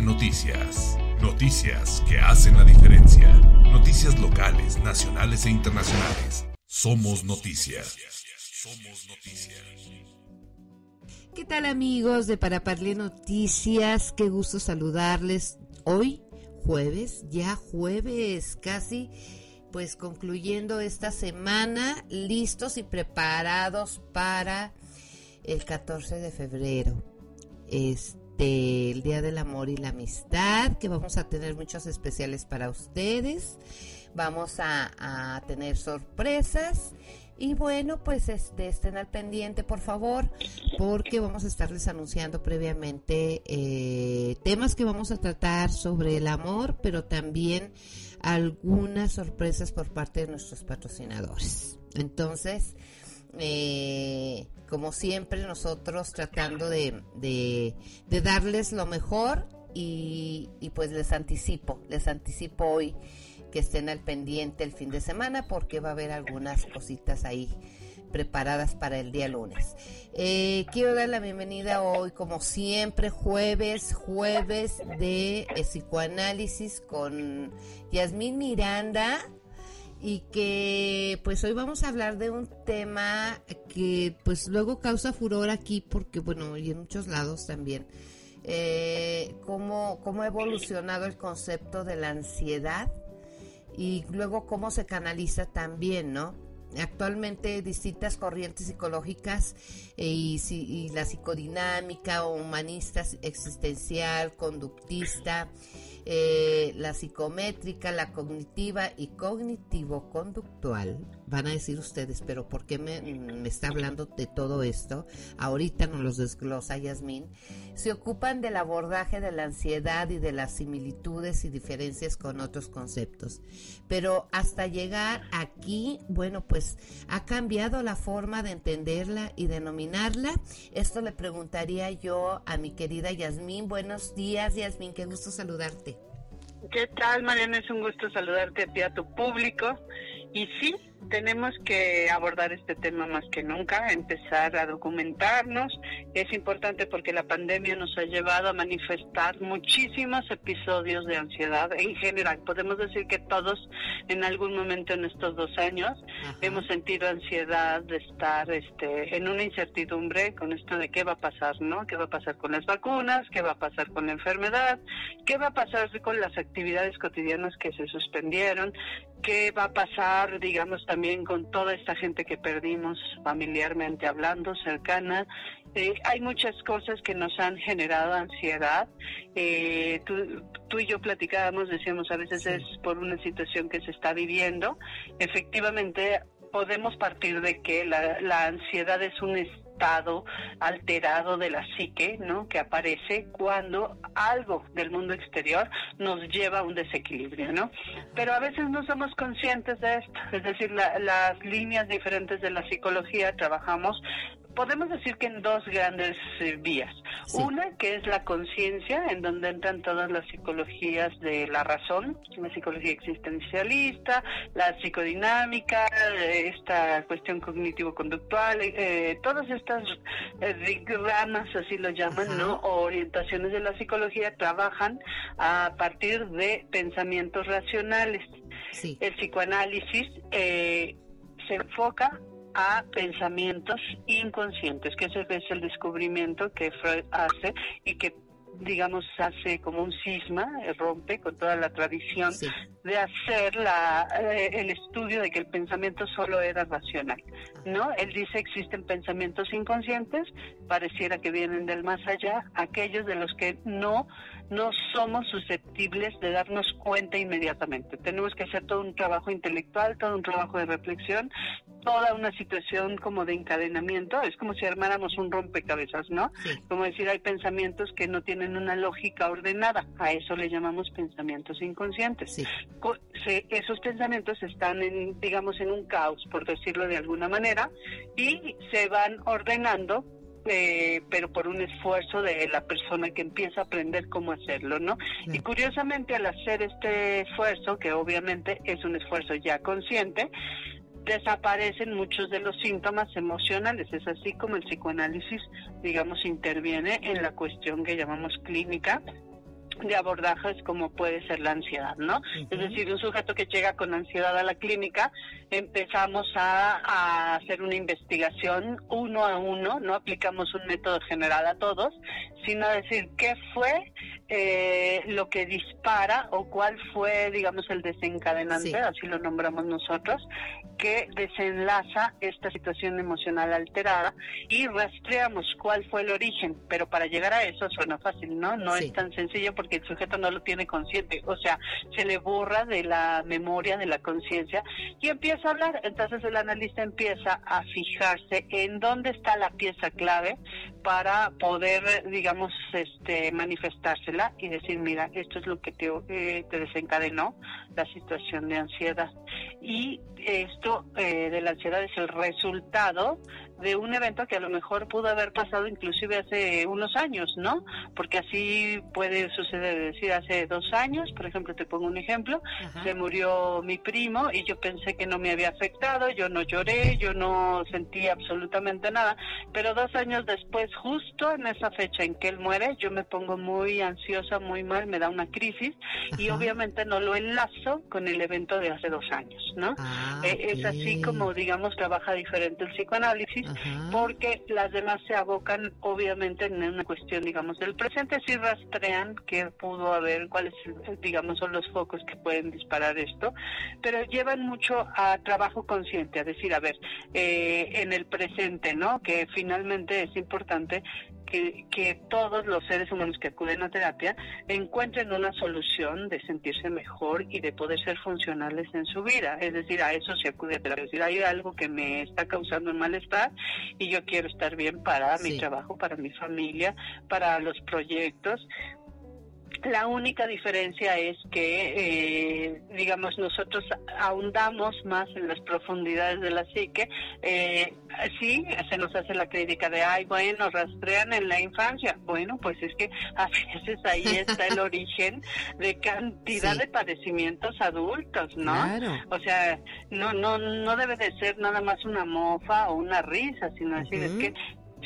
Noticias. Noticias que hacen la diferencia. Noticias locales, nacionales e internacionales. Somos noticias. Somos noticias. ¿Qué tal amigos de Para Parlé Noticias? Qué gusto saludarles hoy, jueves, ya jueves, casi pues concluyendo esta semana, listos y preparados para el 14 de febrero. Este, el Día del Amor y la Amistad, que vamos a tener muchos especiales para ustedes. Vamos a, tener sorpresas. Y bueno, pues este, estén al pendiente, por favor, porque vamos a estarles anunciando previamente eh, temas que vamos a tratar sobre el amor, pero también algunas sorpresas por parte de nuestros patrocinadores. Entonces, eh, como siempre, nosotros tratando de, de, darles lo mejor y, pues les anticipo, les anticipo hoy que estén al pendiente el fin de semana porque va a haber algunas cositas ahí preparadas para el día lunes. Eh, quiero dar la bienvenida hoy, como siempre, jueves, jueves de psicoanálisis con Yasmín Miranda y que pues hoy vamos a hablar de un tema que pues luego causa furor aquí porque bueno y en muchos lados también eh, cómo, cómo ha evolucionado el concepto de la ansiedad y luego cómo se canaliza también, ¿no? actualmente distintas corrientes psicológicas eh, y, la psicodinámica, humanista, existencial, conductista, eh, la psicométrica, la cognitiva y cognitivo-conductual. Van a decir ustedes, pero ¿por qué me, está hablando de todo esto? Ahorita nos los desglosa Yasmín. Se ocupan del abordaje de la ansiedad y de las similitudes y diferencias con otros conceptos. Pero hasta llegar aquí, bueno, pues ha cambiado la forma de entenderla y denominarla. Esto le preguntaría yo a mi querida Yasmín. Buenos días, Yasmín, qué gusto saludarte. ¿Qué tal, Mariana? Es un gusto saludarte a a tu público. Y sí, tenemos que abordar este tema más que nunca, empezar a documentarnos. Es importante porque la pandemia nos ha llevado a manifestar muchísimos episodios de ansiedad en general. Podemos decir que todos en algún momento en estos dos años hemos sentido ansiedad de estar este, en una incertidumbre con esto de qué va a pasar, ¿no? ¿Qué va a pasar con las vacunas? ¿Qué va a pasar con la enfermedad? ¿Qué va a pasar con las actividades cotidianas que se suspendieron? ¿Qué va a pasar, digamos, también con toda esta gente que perdimos familiarmente hablando, cercana? Eh, hay muchas cosas que nos han generado ansiedad. Eh, tú, y yo platicábamos, decíamos, a veces es por una situación que se está viviendo. Efectivamente, podemos partir de que la, la ansiedad es un estado alterado de la psique, ¿no? Que aparece cuando algo del mundo exterior nos lleva a un desequilibrio, ¿no? Pero a veces no somos conscientes de esto, es decir, las líneas diferentes de la psicología trabajamos podemos decir que en dos grandes eh, vías. Una que es la conciencia, en donde entran todas las psicologías de la razón, la psicología existencialista, la psicodinámica, eh, esta cuestión cognitivo-conductual, eh, todas estas ramas, así lo llaman, ¿no? O orientaciones de la psicología trabajan a partir de pensamientos racionales. El psicoanálisis se enfoca a pensamientos inconscientes, que ese es el descubrimiento que Freud hace y que digamos, hace como un cisma, eh, rompe con toda la tradición de hacer la, eh, el estudio de que el pensamiento solo era racional, ¿no? Él dice existen pensamientos inconscientes, pareciera que vienen del más allá, aquellos de los que no no somos susceptibles de darnos cuenta inmediatamente. Tenemos que hacer todo un trabajo intelectual, todo un trabajo de reflexión, toda una situación como de encadenamiento. Es como si armáramos un rompecabezas, ¿no? Como decir, hay pensamientos que no tienen una lógica ordenada. A eso le llamamos pensamientos inconscientes. esos pensamientos están, en, digamos, en un caos, por decirlo de alguna manera, y se van ordenando eh, pero por un esfuerzo de la persona que empieza a aprender cómo hacerlo, ¿no? Y curiosamente al hacer este esfuerzo, que obviamente es un esfuerzo ya consciente, desaparecen muchos de los síntomas emocionales. Es así como el psicoanálisis, digamos, interviene en la cuestión que llamamos clínica de abordajes como puede ser la ansiedad, ¿no? Es decir, un sujeto que llega con ansiedad a la clínica, empezamos a, hacer una investigación uno a uno, no aplicamos un método general a todos, sino decir qué fue eh, lo que dispara o cuál fue, digamos, el desencadenante, así lo nombramos nosotros, que desenlaza esta situación emocional alterada y rastreamos cuál fue el origen, pero para llegar a eso suena fácil, ¿no? No es tan sencillo porque el sujeto no lo tiene consciente, o sea, se le borra de la memoria, de la conciencia y empieza a hablar. Entonces el analista empieza a fijarse en dónde está la pieza clave para poder, digamos, este, manifestársela y decir, mira, esto es lo que te, eh, desencadenó la situación de ansiedad. Y esto eh, de la ansiedad es el resultado de un evento que a lo mejor pudo haber pasado inclusive hace unos años, ¿no? Porque así puede suceder, decir, hace dos años, por ejemplo, te pongo un ejemplo, se murió mi primo y yo pensé que no me había afectado, yo no lloré, yo no sentí absolutamente nada, pero dos años después, justo en esa fecha en que él muere, yo me pongo muy ansiosa, muy mal, me da una crisis y obviamente no lo enlazo con el evento de hace dos años, ¿no? Ah, eh, es así como, digamos, trabaja diferente el psicoanálisis porque las demás se abocan obviamente en una cuestión, digamos, del presente, si rastrean qué pudo haber, cuáles, digamos, son los focos que pueden disparar esto, pero llevan mucho a trabajo consciente, a decir, a ver, eh, en el presente, ¿no? Que finalmente es importante que, todos los seres humanos que acuden a terapia encuentren una solución de sentirse mejor y de poder ser funcionales en su vida. Es decir, a eso se acude a terapia. Es decir, hay algo que me está causando un malestar y yo quiero estar bien para mi trabajo, para mi familia, para los proyectos, la única diferencia es que, eh, digamos, nosotros ahondamos más en las profundidades de la psique. Eh, sí, se nos hace la crítica de, ay, bueno, rastrean en la infancia. Bueno, pues es que a veces ahí está el origen de cantidad de padecimientos adultos, ¿no? O sea, no, no, no debe de ser nada más una mofa o una risa, sino decir, es que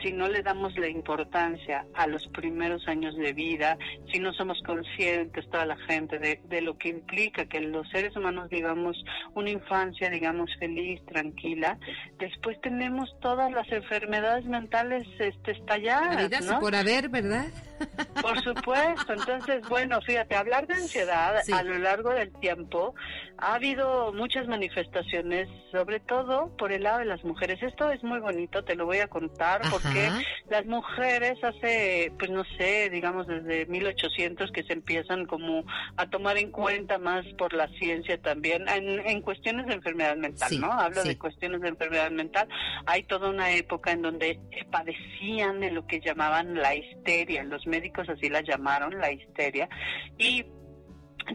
si no le damos la importancia a los primeros años de vida, si no somos conscientes, toda la gente, de, de lo que implica que los seres humanos vivamos una infancia, digamos, feliz, tranquila, después tenemos todas las enfermedades mentales este, estalladas. ¿no? por haber, ¿verdad? Por supuesto, entonces, bueno, fíjate, hablar de ansiedad a lo largo del tiempo, ha habido muchas manifestaciones, sobre todo por el lado de las mujeres. Esto es muy bonito, te lo voy a contar, porque las mujeres hace, pues no sé, digamos desde 1800 que se empiezan como a tomar en cuenta más por la ciencia también, en, cuestiones de enfermedad mental, ¿no? Hablo de cuestiones de enfermedad mental. Hay toda una época en donde padecían de lo que llamaban la histeria, los médicos así la llamaron, la histeria, y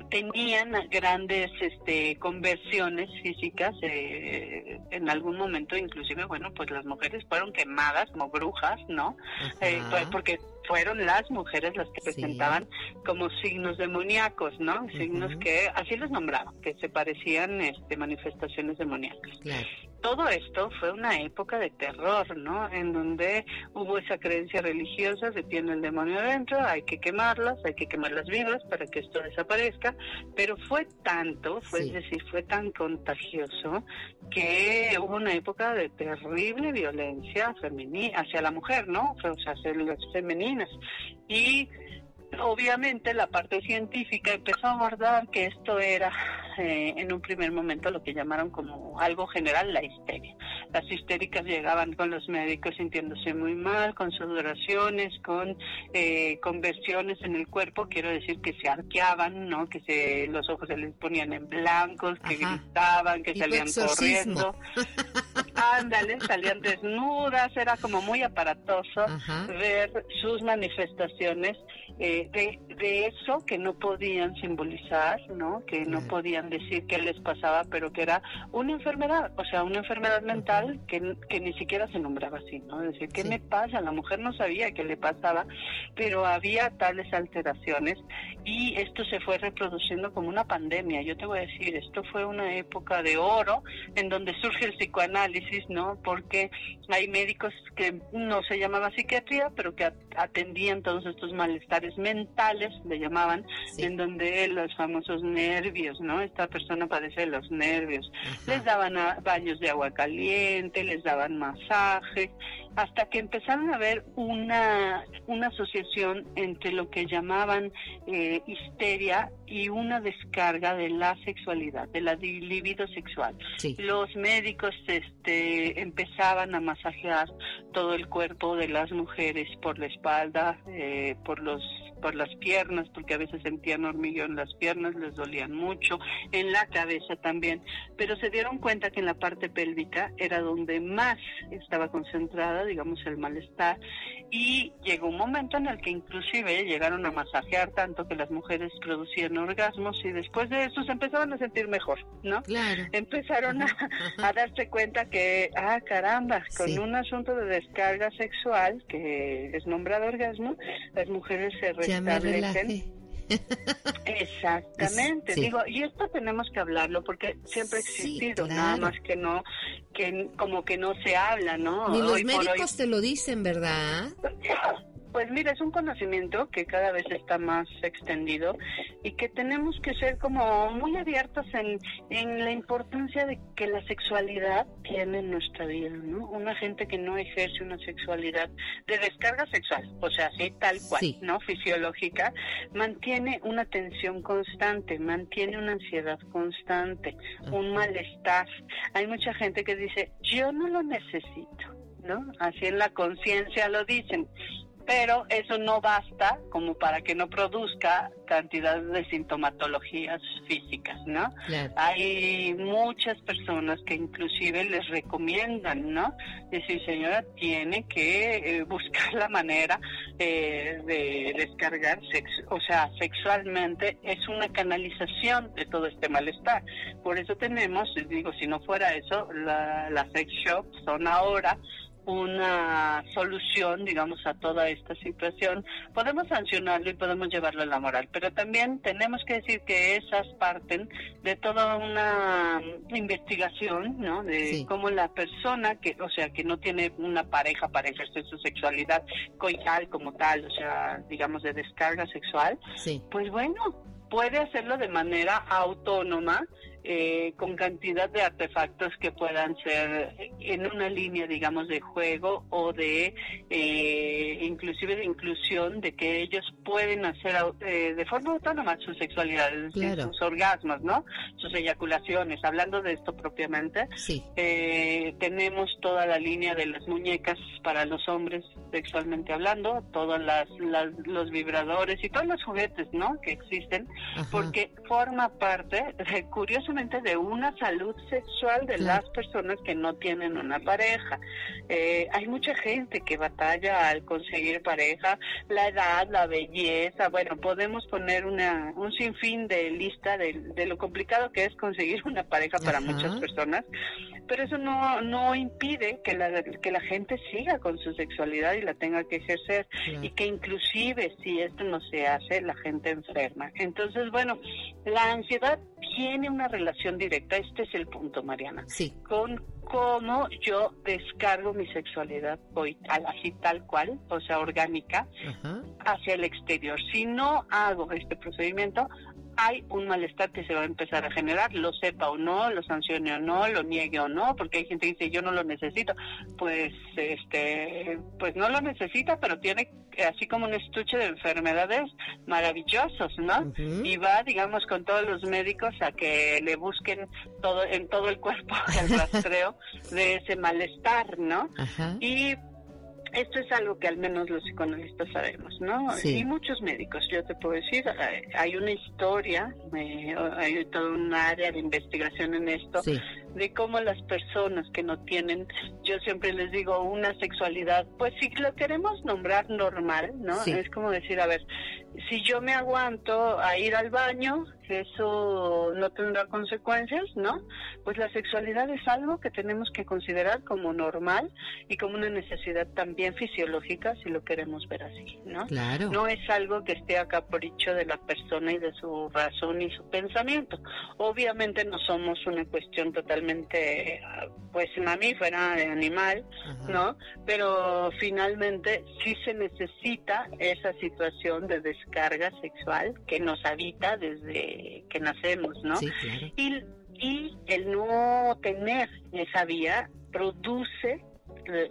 tenían grandes este, conversiones físicas eh, en algún momento inclusive bueno pues las mujeres fueron quemadas como brujas no eh, porque fueron las mujeres las que presentaban como signos demoníacos no signos que así los nombraban que se parecían este manifestaciones demoníacas. Todo esto fue una época de terror, ¿no? En donde hubo esa creencia religiosa de tiene el demonio adentro, hay que quemarlas, hay que quemarlas vivas para que esto desaparezca, pero fue tanto, fue es decir, fue tan contagioso que hubo una época de terrible violencia femenina hacia la mujer, ¿no? O sea, hacia las femeninas y obviamente la parte científica empezó a abordar que esto era eh, en un primer momento lo que llamaron como algo general la histeria. Las histéricas llegaban con los médicos sintiéndose muy mal, con sudoraciones, con eh, conversiones en el cuerpo, quiero decir que se arqueaban, ¿no? que se, los ojos se les ponían en blancos, que gritaban, que salían corriendo. Ándale, salían desnudas, era como muy aparatoso ver sus manifestaciones eh, de, de, eso que no podían simbolizar, ¿no? Que no podían decir qué les pasaba, pero que era una enfermedad, o sea, una enfermedad mental que, que ni siquiera se nombraba así, ¿no? Decir, ¿qué me pasa? La mujer no sabía qué le pasaba, pero había tales alteraciones y esto se fue reproduciendo como una pandemia. Yo te voy a decir, esto fue una época de oro en donde surge el psicoanálisis, ¿no? Porque hay médicos que no se llamaba psiquiatría, pero que atendían todos estos malestares mentales, le llamaban, en donde los famosos nervios, ¿no? Esta persona padece de los nervios. Les daban baños de agua caliente, les daban masaje, hasta que empezaron a ver una, una asociación entre lo que llamaban eh, histeria y una descarga de la sexualidad, de la libido sexual. Los médicos este, empezaban a masajear todo el cuerpo de las mujeres por la espalda, eh, por los por las piernas, porque a veces sentían hormigueo en las piernas, les dolían mucho, en la cabeza también, pero se dieron cuenta que en la parte pélvica era donde más estaba concentrada, digamos, el malestar, y llegó un momento en el que inclusive llegaron a masajear tanto que las mujeres producían orgasmos y después de eso se empezaron a sentir mejor, ¿no? Claro. Empezaron a, darse cuenta que, ah, caramba, con un asunto de descarga sexual que es nombrado orgasmo, las mujeres se Exactamente, digo, y esto tenemos que hablarlo porque siempre ha existido, nada más que no, que como que no se habla, ¿no? Ni los médicos te lo dicen, ¿verdad? Pues mira, es un conocimiento que cada vez está más extendido y que tenemos que ser como muy abiertos en, en la importancia de que la sexualidad tiene en nuestra vida, ¿no? Una gente que no ejerce una sexualidad de descarga sexual, o sea, así tal cual, ¿no? Fisiológica, mantiene una tensión constante, mantiene una ansiedad constante, un malestar. Hay mucha gente que dice, yo no lo necesito, ¿no? Así en la conciencia lo dicen pero eso no basta como para que no produzca cantidad de sintomatologías físicas, ¿no? Hay muchas personas que inclusive les recomiendan, ¿no? Decir, señora, tiene que eh, buscar la manera eh, de descargar, sexo, o sea, sexualmente es una canalización de todo este malestar. Por eso tenemos, digo, si no fuera eso, la, la sex shop son ahora una solución, digamos, a toda esta situación, podemos sancionarlo y podemos llevarlo a la moral, pero también tenemos que decir que esas parten de toda una investigación, ¿no? De cómo la persona que, o sea, que no tiene una pareja para ejercer su sexualidad coital como tal, o sea, digamos, de descarga sexual, pues bueno, puede hacerlo de manera autónoma eh, con cantidad de artefactos que puedan ser en una línea, digamos, de juego o de eh, inclusive de inclusión, de que ellos pueden hacer eh, de forma autónoma su sexualidad, sus orgasmos, ¿no? Sus eyaculaciones. Hablando de esto propiamente, tenemos toda la línea de las muñecas para los hombres sexualmente hablando, todos las, los vibradores y todos los juguetes, ¿no? Que existen, porque forma parte, de, curioso de una salud sexual de las personas que no tienen una pareja. Eh, hay mucha gente que batalla al conseguir pareja, la edad, la belleza, bueno, podemos poner una, un sinfín de lista de, lo complicado que es conseguir una pareja para muchas personas, pero eso no, no impide que la, que la gente siga con su sexualidad y la tenga que ejercer y que inclusive si esto no se hace, la gente enferma. Entonces, bueno, la ansiedad tiene una relación directa, este es el punto, Mariana, sí. con cómo yo descargo mi sexualidad hoy, así tal cual, o sea, orgánica, hacia el exterior. Si no hago este procedimiento, hay un malestar que se va a empezar a generar, lo sepa o no, lo sancione o no, lo niegue o no, porque hay gente que dice yo no lo necesito, pues este, pues no lo necesita, pero tiene así como un estuche de enfermedades maravillosos, ¿no? Y va, digamos, con todos los médicos a que le busquen todo en todo el cuerpo el rastreo de ese malestar, ¿no? Y esto es algo que al menos los psicoanalistas sabemos, ¿no? Y muchos médicos, yo te puedo decir, hay una historia, hay todo un área de investigación en esto, de cómo las personas que no tienen, yo siempre les digo, una sexualidad, pues si lo queremos nombrar normal, ¿no? Es como decir, a ver, si yo me aguanto a ir al baño, eso no tendrá consecuencias, ¿no? Pues la sexualidad es algo que tenemos que considerar como normal y como una necesidad también fisiológica, si lo queremos ver así, ¿no? Claro. No es algo que esté a capricho de la persona y de su razón y su pensamiento. Obviamente no somos una cuestión total totalmente, pues mamífera, animal, ¿no? Pero finalmente sí se necesita esa situación de descarga sexual que nos habita desde que nacemos, ¿no? y, y el no tener esa vía produce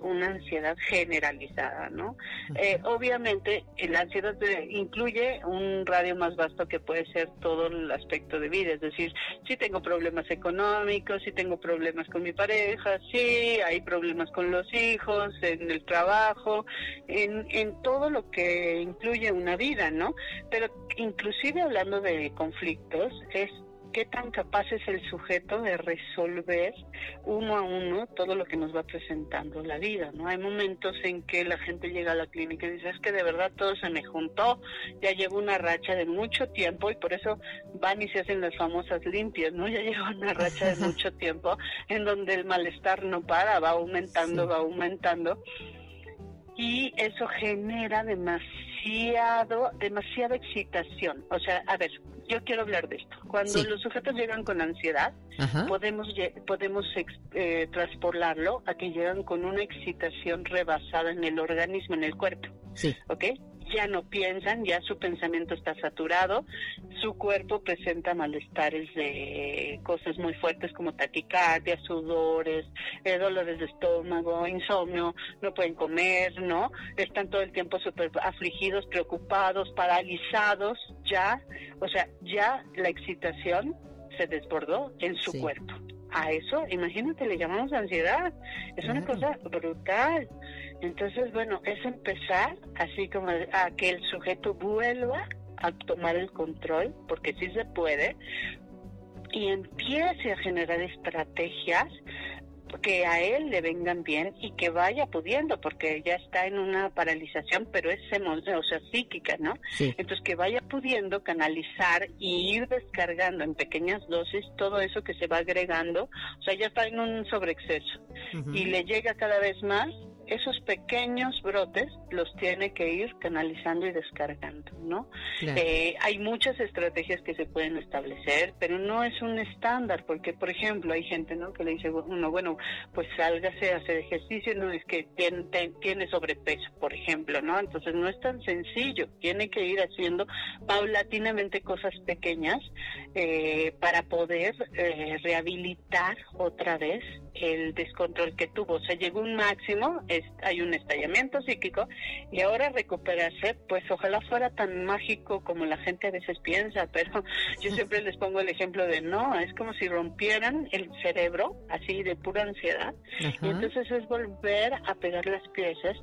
una ansiedad generalizada, ¿no? Eh, obviamente, la ansiedad incluye un radio más vasto que puede ser todo el aspecto de vida, es decir, si tengo problemas económicos, si tengo problemas con mi pareja, si hay problemas con los hijos, en el trabajo, en, en todo lo que incluye una vida, ¿no? Pero inclusive hablando de conflictos, es qué tan capaz es el sujeto de resolver uno a uno todo lo que nos va presentando la vida, ¿no? Hay momentos en que la gente llega a la clínica y dice, es que de verdad todo se me juntó, ya llevo una racha de mucho tiempo y por eso van y se hacen las famosas limpias, ¿no? Ya llevo una racha de mucho tiempo en donde el malestar no para, va aumentando, va aumentando y eso genera demasiado, demasiada excitación. O sea, a ver, yo quiero hablar de esto. Cuando los sujetos llegan con ansiedad, podemos podemos eh, transpolarlo a que llegan con una excitación rebasada en el organismo, en el cuerpo. Sí. ¿Ok? Ya no piensan, ya su pensamiento está saturado, su cuerpo presenta malestares de cosas muy fuertes como taquicardia, sudores, eh, dolores de estómago, insomnio, no pueden comer, ¿no? Están todo el tiempo súper afligidos, preocupados, paralizados, ya, o sea, ya la excitación se desbordó en su cuerpo. A eso, imagínate, le llamamos ansiedad. Es una cosa brutal. Entonces, bueno, es empezar así como a que el sujeto vuelva a tomar el control, porque sí se puede, y empiece a generar estrategias que a él le vengan bien y que vaya pudiendo, porque ya está en una paralización, pero es o sea, psíquica, ¿no? Entonces que vaya pudiendo canalizar y ir descargando en pequeñas dosis todo eso que se va agregando, o sea, ya está en un sobreexceso. Y le llega cada vez más esos pequeños brotes los tiene que ir canalizando y descargando, ¿no? Eh, hay muchas estrategias que se pueden establecer, pero no es un estándar, porque, por ejemplo, hay gente, ¿no? Que le dice, uno, bueno, pues sálgase a hacer ejercicio, no es que tiene, tiene sobrepeso, por ejemplo, ¿no? Entonces no es tan sencillo, tiene que ir haciendo paulatinamente cosas pequeñas eh, para poder eh, rehabilitar otra vez el descontrol que tuvo. O sea, llegó un máximo, hay un estallamiento psíquico y ahora recuperarse, pues ojalá fuera tan mágico como la gente a veces piensa, pero yo siempre les pongo el ejemplo de no, es como si rompieran el cerebro así de pura ansiedad y entonces es volver a pegar las piezas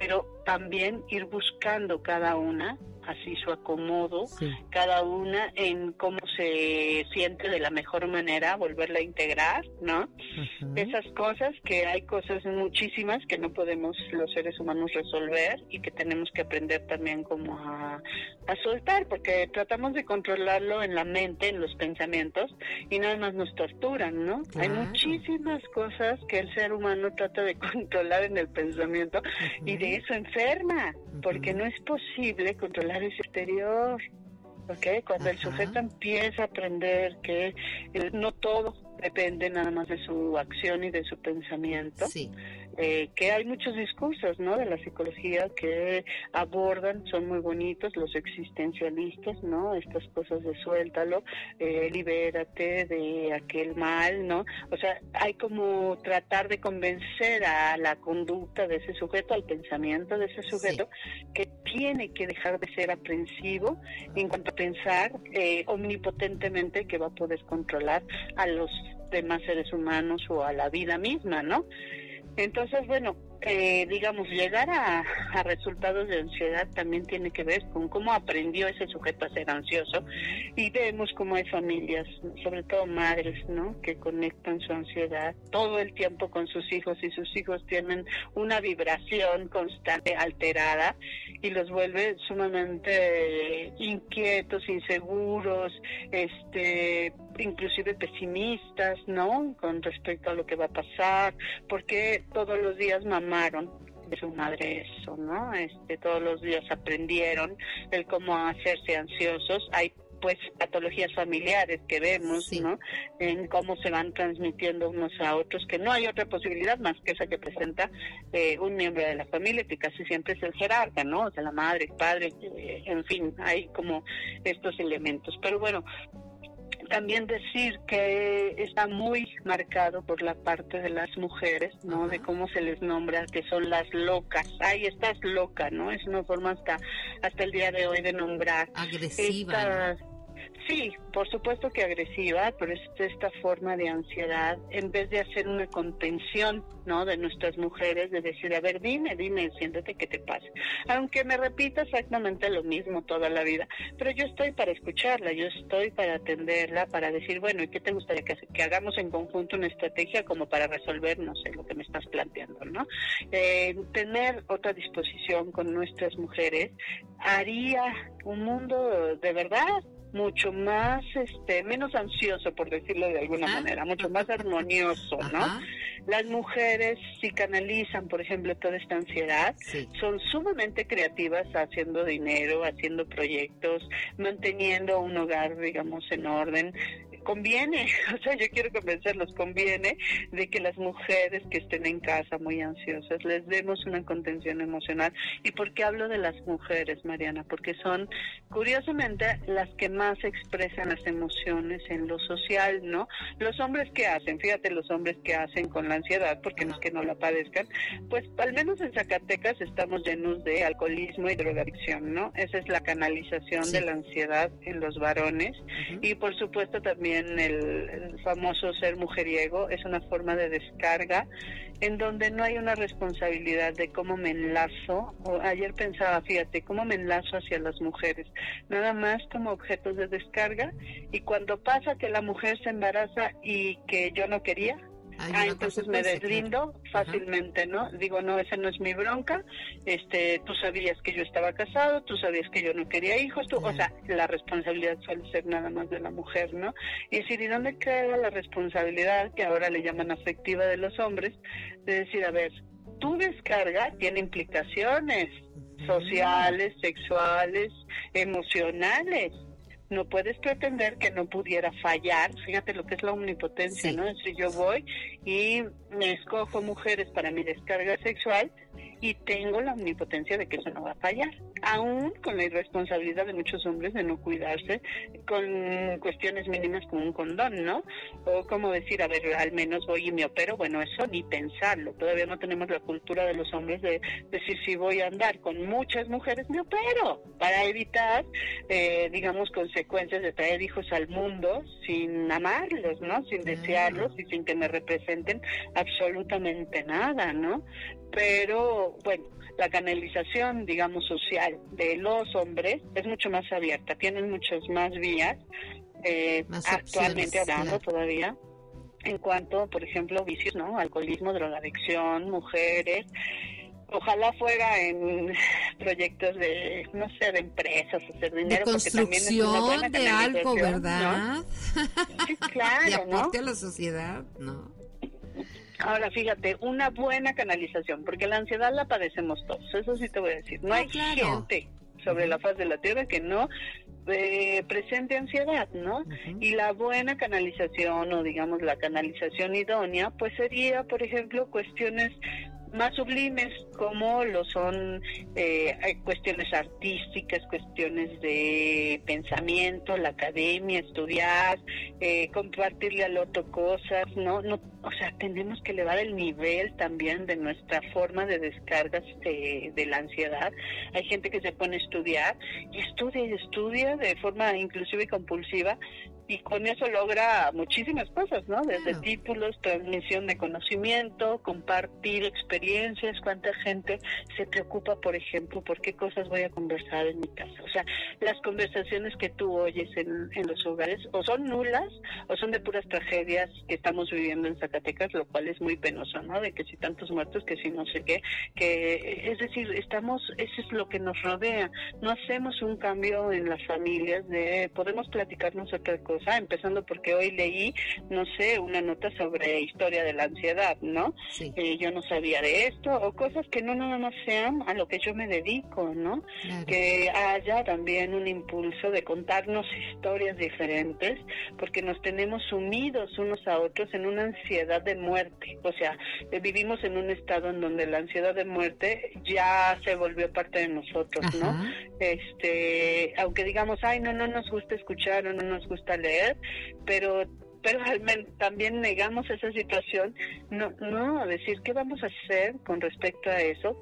pero también ir buscando cada una así su acomodo, cada una en cómo se siente de la mejor manera, volverla a integrar, ¿no? Esas cosas que hay cosas muchísimas que no podemos los seres humanos resolver y que tenemos que aprender también como a, soltar, porque tratamos de controlarlo en la mente, en los pensamientos, y nada más nos torturan, ¿no? Hay muchísimas cosas que el ser humano trata de controlar en el pensamiento y de eso enferma, porque no es posible controlar ese exterior. ¿ok? Cuando el sujeto empieza a aprender que eh, no todo depende nada más de su acción y de su pensamiento, sí. Eh, que hay muchos discursos ¿no? de la psicología que abordan, son muy bonitos, los existencialistas, ¿no? estas cosas de suéltalo, eh, libérate de aquel mal, ¿no? O sea, hay como tratar de convencer a la conducta de ese sujeto, al pensamiento de ese sujeto, que tiene que dejar de ser aprensivo en cuanto a pensar eh, omnipotentemente que va a poder controlar a los demás seres humanos o a la vida misma, ¿no? Entonces, bueno, eh, digamos, llegar a, resultados de ansiedad también tiene que ver con cómo aprendió ese sujeto a ser ansioso y vemos cómo hay familias, sobre todo madres, ¿no? Que conectan su ansiedad todo el tiempo con sus hijos y sus hijos tienen una vibración constante alterada y los vuelve sumamente inquietos, inseguros, este, inclusive pesimistas, ¿no? Con respecto a lo que va a pasar, porque todos los días mamá de su madre eso, ¿no? Este, todos los días aprendieron el cómo hacerse ansiosos. Hay pues patologías familiares que vemos, ¿no? En cómo se van transmitiendo unos a otros, que no hay otra posibilidad más que esa que presenta eh, un miembro de la familia, que casi siempre es el jerarca, ¿no? O sea, la madre, el padre, eh, en fin, hay como estos elementos. Pero bueno, también decir que está muy marcado por la parte de las mujeres, ¿no? De cómo se les nombra, que son las locas. Ay, estás loca, ¿no? Es una forma hasta hasta el día de hoy de nombrar. Agresiva. Sí, por supuesto que agresiva, pero es esta forma de ansiedad, en vez de hacer una contención, ¿no? De nuestras mujeres, de decir, a ver, dime, dime, siéntate que te pasa. Aunque me repita exactamente lo mismo toda la vida, pero yo estoy para escucharla, yo estoy para atenderla, para decir, bueno, ¿y qué te gustaría que, que hagamos en conjunto una estrategia como para resolver, no sé, lo que me estás planteando, ¿no? Eh, tener otra disposición con nuestras mujeres haría un mundo de verdad mucho más, este, menos ansioso, por decirlo de alguna manera, mucho más armonioso, ¿no? Las mujeres, si canalizan, por ejemplo, toda esta ansiedad, son sumamente creativas haciendo dinero, haciendo proyectos, manteniendo un hogar, digamos, en orden, conviene, o sea, yo quiero convencerlos, conviene de que las mujeres que estén en casa muy ansiosas les demos una contención emocional. ¿Y por qué hablo de las mujeres, Mariana? Porque son, curiosamente, las que más expresan las emociones en lo social, ¿no? Los hombres que hacen, fíjate los hombres que hacen con la ansiedad, porque no es que no la padezcan, pues al menos en Zacatecas estamos llenos de alcoholismo y drogadicción, ¿no? Esa es la canalización de la ansiedad en los varones y por supuesto también el, famoso ser mujeriego, es una forma de descarga en donde no hay una responsabilidad de cómo me enlazo. O ayer pensaba, fíjate, cómo me enlazo hacia las mujeres, nada más como objetos de descarga. Y cuando pasa que la mujer se embaraza y que yo no quería, ah, entonces me deslindo fácilmente, ¿no? Digo, no, esa no es mi bronca. Este, tú sabías que yo estaba casado, tú sabías que yo no quería hijos, tú, o sea, la responsabilidad suele ser nada más de la mujer, ¿no? Y decir, ¿y dónde queda la responsabilidad que ahora le llaman afectiva de los hombres? De decir, a ver, tu descarga tiene implicaciones sociales, sexuales, emocionales no puedes pretender que no pudiera fallar. Fíjate lo que es la omnipotencia, ¿no? Si yo voy y me escojo mujeres para mi descarga sexual y tengo la omnipotencia de que eso no va a fallar, aún con la irresponsabilidad de muchos hombres de no cuidarse con cuestiones mínimas como un condón, ¿no? O como decir, a ver, al menos voy y me opero, bueno, eso ni pensarlo, todavía no tenemos la cultura de los hombres de decir, si voy a andar con muchas mujeres, me opero, para evitar, eh, digamos, consecuencias de traer hijos al mundo sin amarlos, ¿no? Sin desearlos y sin que me representen absolutamente nada, ¿no? Pero bueno, la canalización, digamos, social de los hombres es mucho más abierta, tienen muchas más vías, eh, actualmente hablando todavía, en cuanto, por ejemplo, vicios, ¿no? Alcoholismo, drogadicción, mujeres. Ojalá fuera en proyectos de, no sé, de empresas, hacer dinero. De construcción de algo, ¿verdad? Sí, claro, de aporte a la sociedad, ¿no? Ahora, fíjate, una buena canalización, porque la ansiedad la padecemos todos, eso sí te voy a decir. No ah, hay gente sobre la faz de la Tierra que no eh, presente ansiedad, ¿no? Y la buena canalización o digamos la canalización idónea, pues sería, por ejemplo, cuestiones más sublimes como lo son eh, cuestiones artísticas, cuestiones de pensamiento, la academia, estudiar, eh, compartirle al otro cosas, ¿no? no O sea, tenemos que elevar el nivel también de nuestra forma de descargas de, de la ansiedad. Hay gente que se pone a estudiar y estudia y estudia de forma inclusiva y compulsiva y con eso logra muchísimas cosas, ¿no? Desde títulos, transmisión de conocimiento, compartir experiencias, cuánta gente se preocupa, por ejemplo, por qué cosas voy a conversar en mi casa. O sea, las conversaciones que tú oyes en, en los hogares o son nulas o son de puras tragedias que estamos viviendo en Zacatecas, lo cual es muy penoso, ¿no? De que si tantos muertos, que si no sé qué, que es decir, estamos, eso es lo que nos rodea. No hacemos un cambio en las familias de podemos platicarnos otra cosa cosa, empezando porque hoy leí, no sé, una nota sobre historia de la ansiedad, ¿no? Eh, yo no sabía de esto, o cosas que no nada más sean a lo que yo me dedico, ¿no? Que haya también un impulso de contarnos historias diferentes, porque nos tenemos sumidos unos a otros en una ansiedad de muerte, o sea, eh, vivimos en un estado en donde la ansiedad de muerte ya se volvió parte de nosotros, ¿no? Este, aunque digamos, ay, no, no nos gusta escuchar o no nos gusta leer, pero pero también negamos esa situación, no, no, decir qué vamos a hacer con respecto a eso.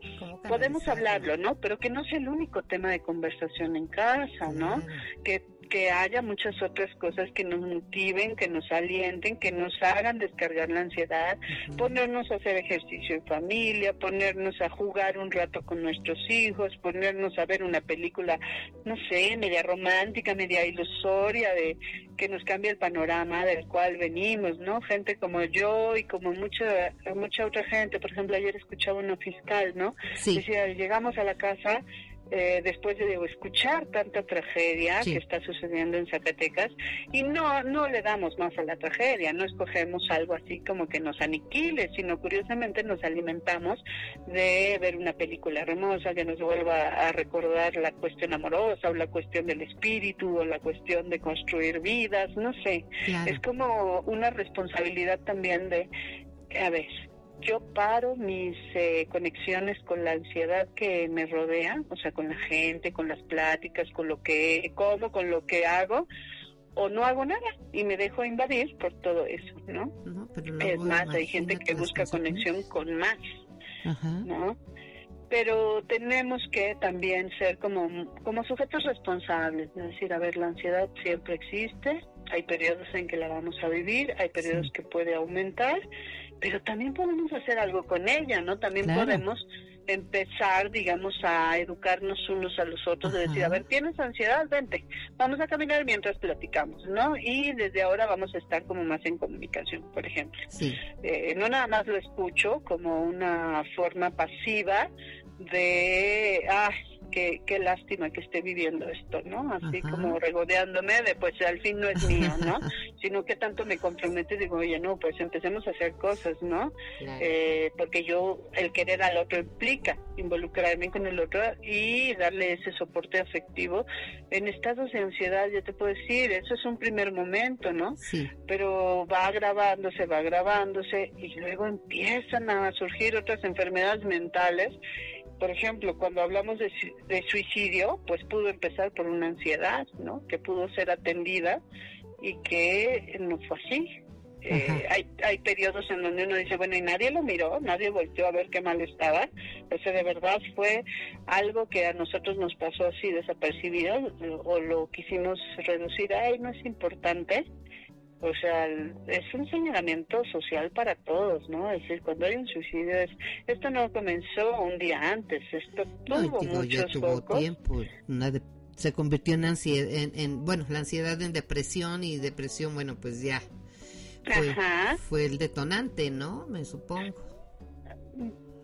Podemos hablarlo, ¿no? Pero que no sea el único tema de conversación en casa, ¿no? Que que haya muchas otras cosas que nos motiven, que nos alienten, que nos hagan descargar la ansiedad, ponernos a hacer ejercicio en familia, ponernos a jugar un rato con nuestros hijos, ponernos a ver una película, no sé, media romántica, media ilusoria, de que nos cambie el panorama del cual venimos, ¿no? Gente como yo y como mucha mucha otra gente, por ejemplo, ayer escuchaba uno fiscal, ¿no? Decía, llegamos a la casa eh, después de escuchar tanta tragedia que está sucediendo en Zacatecas y no no le damos más a la tragedia, no escogemos algo así como que nos aniquile, sino curiosamente nos alimentamos de ver una película hermosa que nos vuelva a recordar la cuestión amorosa o la cuestión del espíritu o la cuestión de construir vidas, no sé, es como una responsabilidad también de a ver, yo paro mis eh, conexiones con la ansiedad que me rodea, o sea, con la gente, con las pláticas, con lo que como, con lo que hago, o no hago nada y me dejo invadir por todo eso, ¿no? es más, hay gente que busca conexión con más, ¿no? Pero tenemos que también ser como, como sujetos responsables, es decir, a ver, la ansiedad siempre existe, hay periodos en que la vamos a vivir, hay periodos que puede aumentar, pero también podemos hacer algo con ella, ¿no? También podemos empezar, digamos, a educarnos unos a los otros, de decir, a ver, tienes ansiedad, vente, vamos a caminar mientras platicamos, ¿no? Y desde ahora vamos a estar como más en comunicación, por ejemplo. Sí. Eh, no nada más lo escucho como una forma pasiva de, ah, qué, qué lástima que esté viviendo esto, ¿no? Así como regodeándome de, pues al fin no es mío, ¿no? Sino que tanto me compromete y digo, oye, no, pues empecemos a hacer cosas, ¿no? Eh, porque yo, el querer al otro implica involucrarme con el otro y darle ese soporte afectivo. En estados de ansiedad, ya te puedo decir, eso es un primer momento, ¿no? Sí. Pero va agravándose, va agravándose y luego empiezan a surgir otras enfermedades mentales por ejemplo, cuando hablamos de, suicidio, pues pudo empezar por una ansiedad, ¿no? Que pudo ser atendida y que no fue así. Eh, hay, hay periodos en donde uno dice, bueno, y nadie lo miró, nadie volvió a ver qué mal estaba. O sea, de verdad fue algo que a nosotros nos pasó así desapercibido o lo quisimos reducir, ay, no es importante. O sea, es un señalamiento social para todos, ¿no? Es decir, cuando hay un suicidio, es, esto no comenzó un día antes, esto tuvo muchos tiempo. se convirtió en ansiedad, en, bueno, la ansiedad en depresión y depresión, bueno, pues ya fue, fue el detonante, ¿no? Me supongo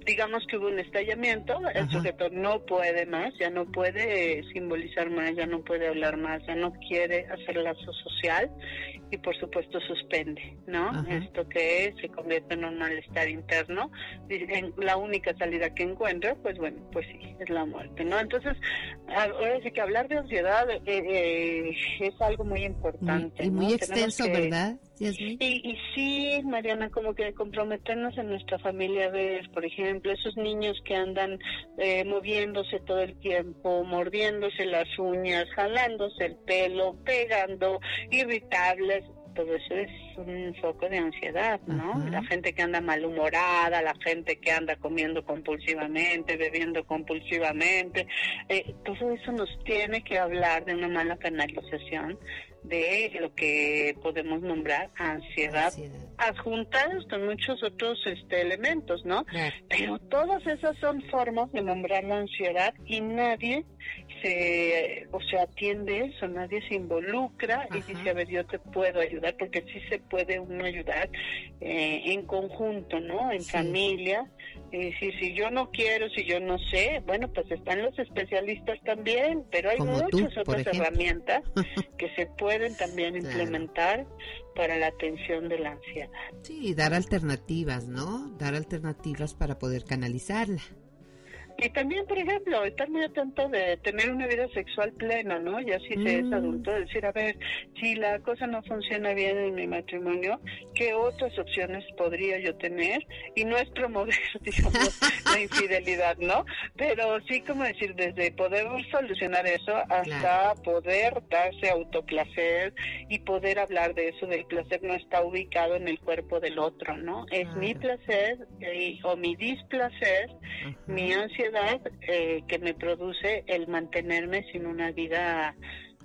digamos que hubo un estallamiento, el sujeto no puede más, ya no puede simbolizar más, ya no puede hablar más, ya no quiere hacer lazo social y por supuesto suspende, ¿no? Esto que se convierte en un malestar interno, la única salida que encuentra, pues bueno, pues sí, es la muerte, ¿no? Entonces, ahora sí que hablar de ansiedad eh, eh, es algo muy importante. y muy extenso, ¿verdad? Y, y sí, Mariana, como que comprometernos en nuestra familia, ver, por ejemplo, esos niños que andan eh, moviéndose todo el tiempo, mordiéndose las uñas, jalándose el pelo, pegando, irritables, todo eso es un foco de ansiedad, ¿no? La gente que anda malhumorada, la gente que anda comiendo compulsivamente, bebiendo compulsivamente, eh, todo eso nos tiene que hablar de una mala canalización de lo que podemos nombrar ansiedad, adjuntados con muchos otros este, elementos, ¿no? Pero todas esas son formas de nombrar la ansiedad y nadie se, o sea, atiende eso, nadie se involucra y dice, a ver, yo te puedo ayudar, porque sí se puede uno ayudar eh, en conjunto, ¿no? En familia. Y si, si yo no quiero, si yo no sé, bueno, pues están los especialistas también, pero hay muchas otras herramientas que se pueden también implementar para la atención de la ansiedad. Sí, dar alternativas, ¿no? Dar alternativas para poder canalizarla. Y también, por ejemplo, estar muy atento de tener una vida sexual plena, ¿no? Ya si se es mm. adulto, decir, a ver, si la cosa no funciona bien en mi matrimonio, ¿qué otras opciones podría yo tener? Y no es promover, digamos, la infidelidad, ¿no? Pero sí, como decir, desde poder solucionar eso hasta poder darse autoplacer y poder hablar de eso, del placer no está ubicado en el cuerpo del otro, ¿no? Es mi placer eh, o mi displacer, mi ansiedad eh, que me produce el mantenerme sin una vida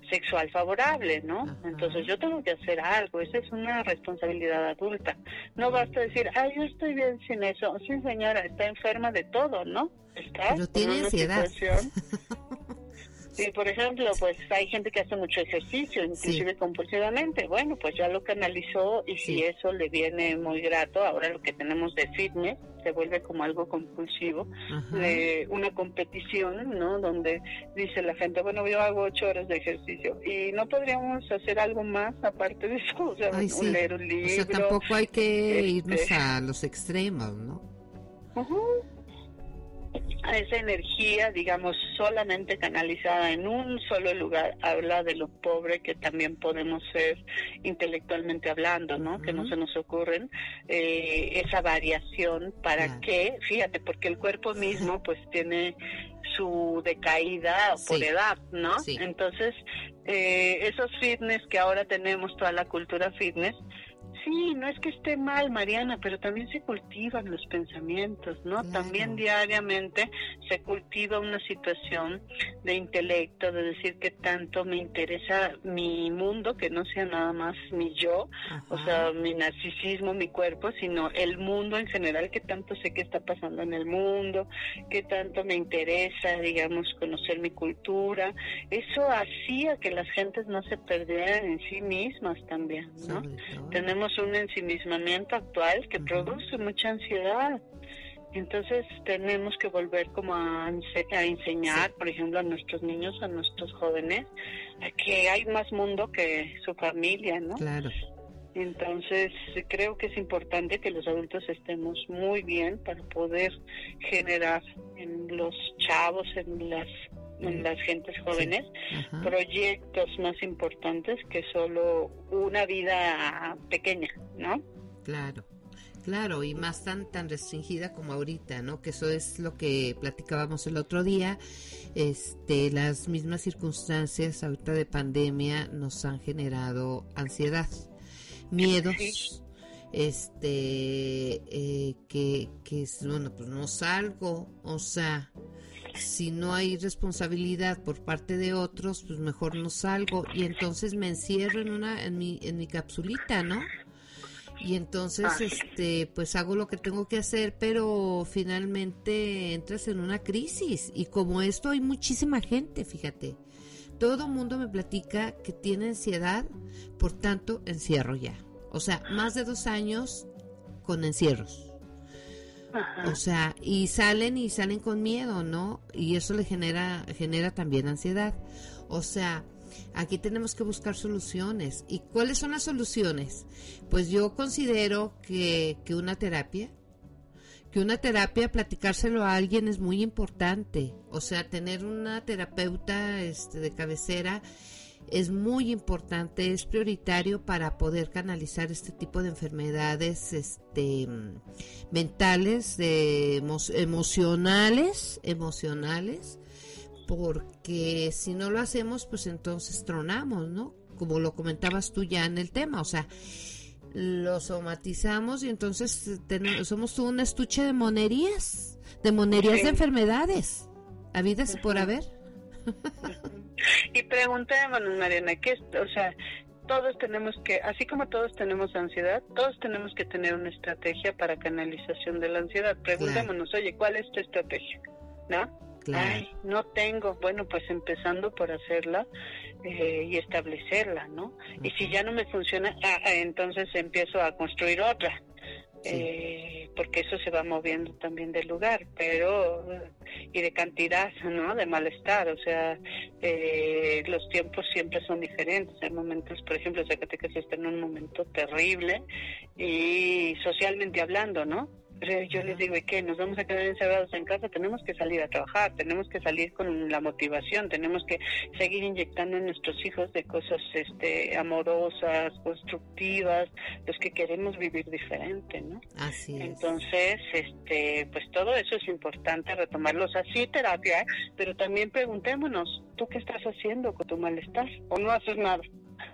sexual favorable, ¿no? Entonces yo tengo que hacer algo, esa es una responsabilidad adulta. No basta decir, ay, yo estoy bien sin eso. Sí, señora, está enferma de todo, ¿no? Está Pero tiene ansiedad. Sí, por ejemplo, pues hay gente que hace mucho ejercicio, inclusive compulsivamente. Bueno, pues ya lo canalizó y si eso le viene muy grato, ahora lo que tenemos de fitness se vuelve como algo compulsivo, de una competición, ¿no? Donde dice la gente, bueno, yo hago ocho horas de ejercicio y no podríamos hacer algo más aparte de eso, o sea, leer un libro. O sea, tampoco hay que irnos este a los extremos, ¿no? Ajá a esa energía, digamos, solamente canalizada en un solo lugar, habla de lo pobre que también podemos ser intelectualmente hablando, ¿no? Que no se nos ocurren eh, esa variación para que, fíjate, porque el cuerpo mismo pues tiene su decaída por edad, ¿no? Entonces, eh, esos fitness que ahora tenemos, toda la cultura fitness, Sí, no es que esté mal, Mariana, pero también se cultivan los pensamientos, ¿no? También diariamente se cultiva una situación de intelecto, de decir que tanto me interesa mi mundo, que no sea nada más mi yo, o sea, mi narcisismo, mi cuerpo, sino el mundo en general, que tanto sé qué está pasando en el mundo, que tanto me interesa, digamos, conocer mi cultura. Eso hacía que las gentes no se perdieran en sí mismas también, ¿no? Tenemos un ensimismamiento actual que produce mucha ansiedad. Entonces tenemos que volver como a, enseñar, por ejemplo, a nuestros niños, a nuestros jóvenes, que hay más mundo que su familia, ¿no? Claro. Entonces creo que es importante que los adultos estemos muy bien para poder generar en los chavos, en las en las gentes jóvenes proyectos más importantes que solo una vida pequeña, ¿no? Claro. Claro, y más tan tan restringida como ahorita, ¿no? Que eso es lo que platicábamos el otro día. Este, las mismas circunstancias ahorita de pandemia nos han generado ansiedad, miedos, este, eh, que, que bueno, pues no salgo, o sea, si no hay responsabilidad por parte de otros, pues mejor no salgo y entonces me encierro en una en mi en mi capsulita, ¿no? Y entonces este pues hago lo que tengo que hacer, pero finalmente entras en una crisis y como esto hay muchísima gente, fíjate. Todo mundo me platica que tiene ansiedad, por tanto encierro ya. O sea, más de dos años con encierros. O sea, y salen y salen con miedo, ¿no? Y eso le genera, genera también ansiedad. O sea, aquí tenemos que buscar soluciones. ¿Y cuáles son las soluciones? Pues yo considero que, que una terapia, que una terapia, platicárselo a alguien es muy importante. O sea, tener una terapeuta este, de cabecera es muy importante, es prioritario para poder canalizar este tipo de enfermedades este, mentales, de emocionales, emocionales, porque si no lo hacemos, pues entonces tronamos, ¿no? Como lo comentabas tú ya en el tema, o sea, lo somatizamos y entonces tenemos, somos un estuche de monerías, de monerías de enfermedades, habidas por haber. y preguntémonos, Mariana, ¿qué es, o sea, todos tenemos que, así como todos tenemos ansiedad, todos tenemos que tener una estrategia para canalización de la ansiedad. Preguntémonos, oye, ¿cuál es tu estrategia? ¿No? Ay, no tengo. Bueno, pues empezando por hacerla eh, y establecerla, ¿no? Y si ya no me funciona, ah, ah, entonces empiezo a construir otra. Eh, porque eso se va moviendo también del lugar, pero y de cantidad, ¿no? De malestar, o sea, eh, los tiempos siempre son diferentes. Hay momentos, por ejemplo, Zacatecas está en un momento terrible y socialmente hablando, ¿no? Yo les digo, ¿y qué? ¿Nos vamos a quedar encerrados en casa? Tenemos que salir a trabajar, tenemos que salir con la motivación, tenemos que seguir inyectando en nuestros hijos de cosas este, amorosas, constructivas, los que queremos vivir diferente, ¿no? Así es. Entonces, este, pues todo eso es importante retomarlos así, terapia, pero también preguntémonos, ¿tú qué estás haciendo con tu malestar? ¿O no haces nada?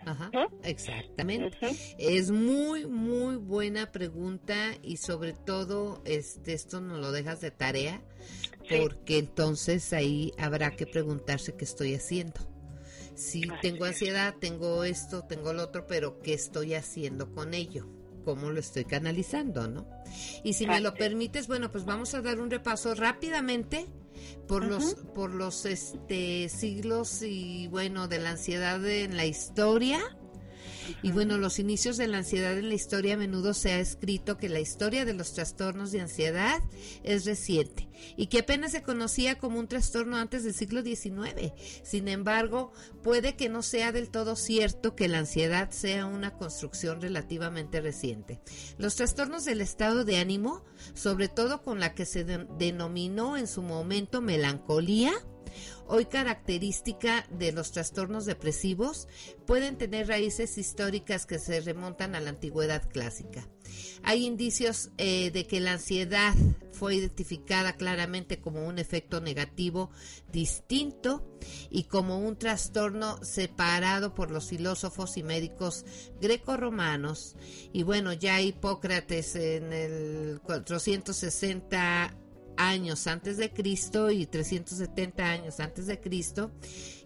Ajá, exactamente. Es muy, muy buena pregunta y sobre todo este, esto nos lo dejas de tarea porque entonces ahí habrá que preguntarse qué estoy haciendo. Si tengo ansiedad, tengo esto, tengo lo otro, pero ¿qué estoy haciendo con ello? ¿Cómo lo estoy canalizando, no? Y si me lo permites, bueno, pues vamos a dar un repaso rápidamente por los por los este siglos y bueno de la ansiedad en la historia y bueno, los inicios de la ansiedad en la historia a menudo se ha escrito que la historia de los trastornos de ansiedad es reciente y que apenas se conocía como un trastorno antes del siglo XIX. Sin embargo, puede que no sea del todo cierto que la ansiedad sea una construcción relativamente reciente. Los trastornos del estado de ánimo, sobre todo con la que se denominó en su momento melancolía, hoy característica de los trastornos depresivos, pueden tener raíces históricas que se remontan a la antigüedad clásica. Hay indicios eh, de que la ansiedad fue identificada claramente como un efecto negativo distinto y como un trastorno separado por los filósofos y médicos greco-romanos. Y bueno, ya Hipócrates en el 460 años antes de Cristo y 370 años antes de Cristo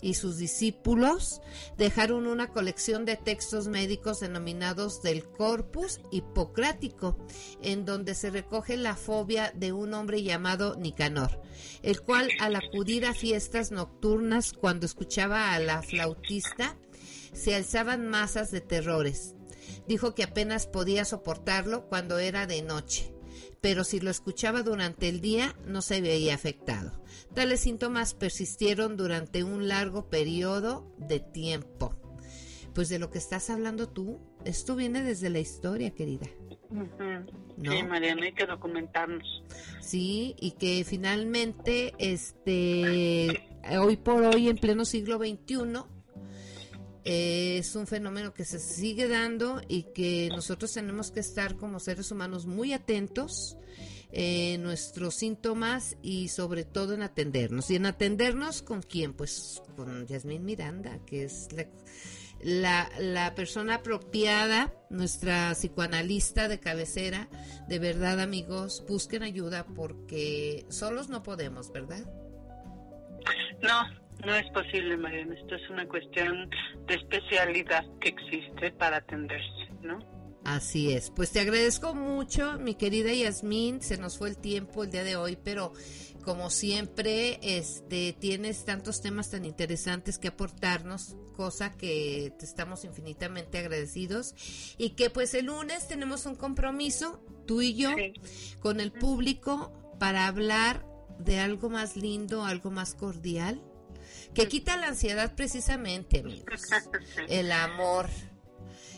y sus discípulos dejaron una colección de textos médicos denominados del Corpus Hipocrático, en donde se recoge la fobia de un hombre llamado Nicanor, el cual al acudir a fiestas nocturnas cuando escuchaba a la flautista se alzaban masas de terrores. Dijo que apenas podía soportarlo cuando era de noche pero si lo escuchaba durante el día no se veía afectado. Tales síntomas persistieron durante un largo periodo de tiempo. Pues de lo que estás hablando tú, esto viene desde la historia, querida. Sí, Mariana, hay que documentarnos. Sí, y que finalmente, este, hoy por hoy, en pleno siglo XXI, es un fenómeno que se sigue dando y que nosotros tenemos que estar como seres humanos muy atentos en nuestros síntomas y sobre todo en atendernos. ¿Y en atendernos con quién? Pues con Yasmín Miranda, que es la, la, persona apropiada, nuestra psicoanalista de cabecera. De verdad, amigos, busquen ayuda porque solos no podemos, ¿verdad? No, no es posible, Mariana. Esto es una cuestión de especialidad que existe para atenderse, ¿no? Así es. Pues te agradezco mucho, mi querida Yasmín. Se nos fue el tiempo el día de hoy, pero como siempre, este, tienes tantos temas tan interesantes que aportarnos, cosa que te estamos infinitamente agradecidos y que pues el lunes tenemos un compromiso, tú y yo, con el público para hablar de algo más lindo, algo más cordial que quita la ansiedad precisamente, amigos. El amor.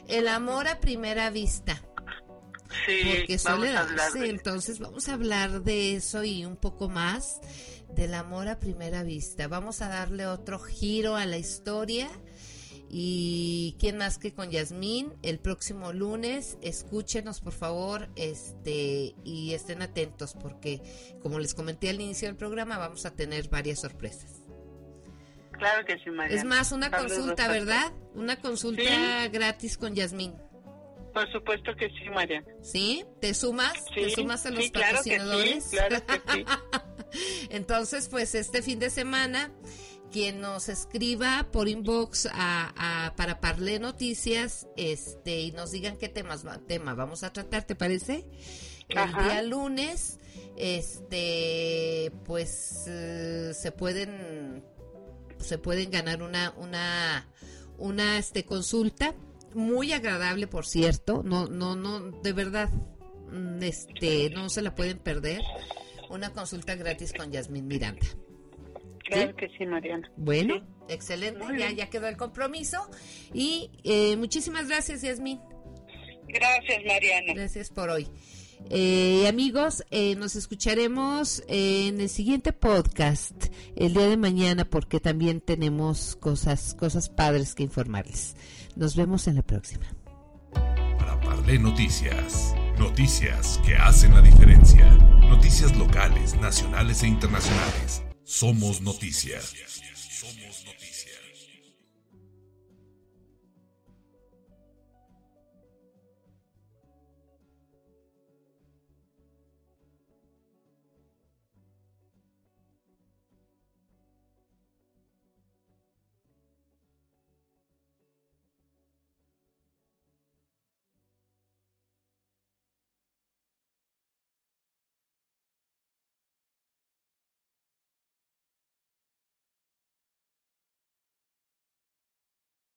El amor a primera vista. Sí, porque suele darse. Entonces vamos a hablar de eso y un poco más del amor a primera vista. Vamos a darle otro giro a la historia. Y quién más que con Yasmín el próximo lunes, escúchenos por favor, este y estén atentos porque como les comenté al inicio del programa vamos a tener varias sorpresas. Claro que sí, María. Es más, una consulta, ¿verdad? Una consulta gratis con Yasmín. Por supuesto que sí, María. ¿Sí? ¿Te sumas? ¿Te sumas a los sí, patrocinadores? Claro que sí, Entonces, pues este fin de semana, quien nos escriba por inbox a, para Parle Noticias este, y nos digan qué temas, tema vamos a tratar, ¿te parece? El día lunes, este, pues eh, se pueden, se pueden ganar una, una, una, este, consulta muy agradable, por cierto. No, no, no, de verdad, mm, este, no se la pueden perder. Una consulta gratis con Yasmín Miranda. Claro que sí, Mariana. Bueno, excelente, ya, ya quedó el compromiso. Y eh, muchísimas gracias, Yasmín. Gracias, Mariana. Gracias por hoy. Eh, amigos, eh, nos escucharemos en el siguiente podcast el día de mañana porque también tenemos cosas, cosas padres que informarles. Nos vemos en la próxima. Para Parle Noticias, noticias que hacen la diferencia, noticias locales, nacionales e internacionales. Somos noticias.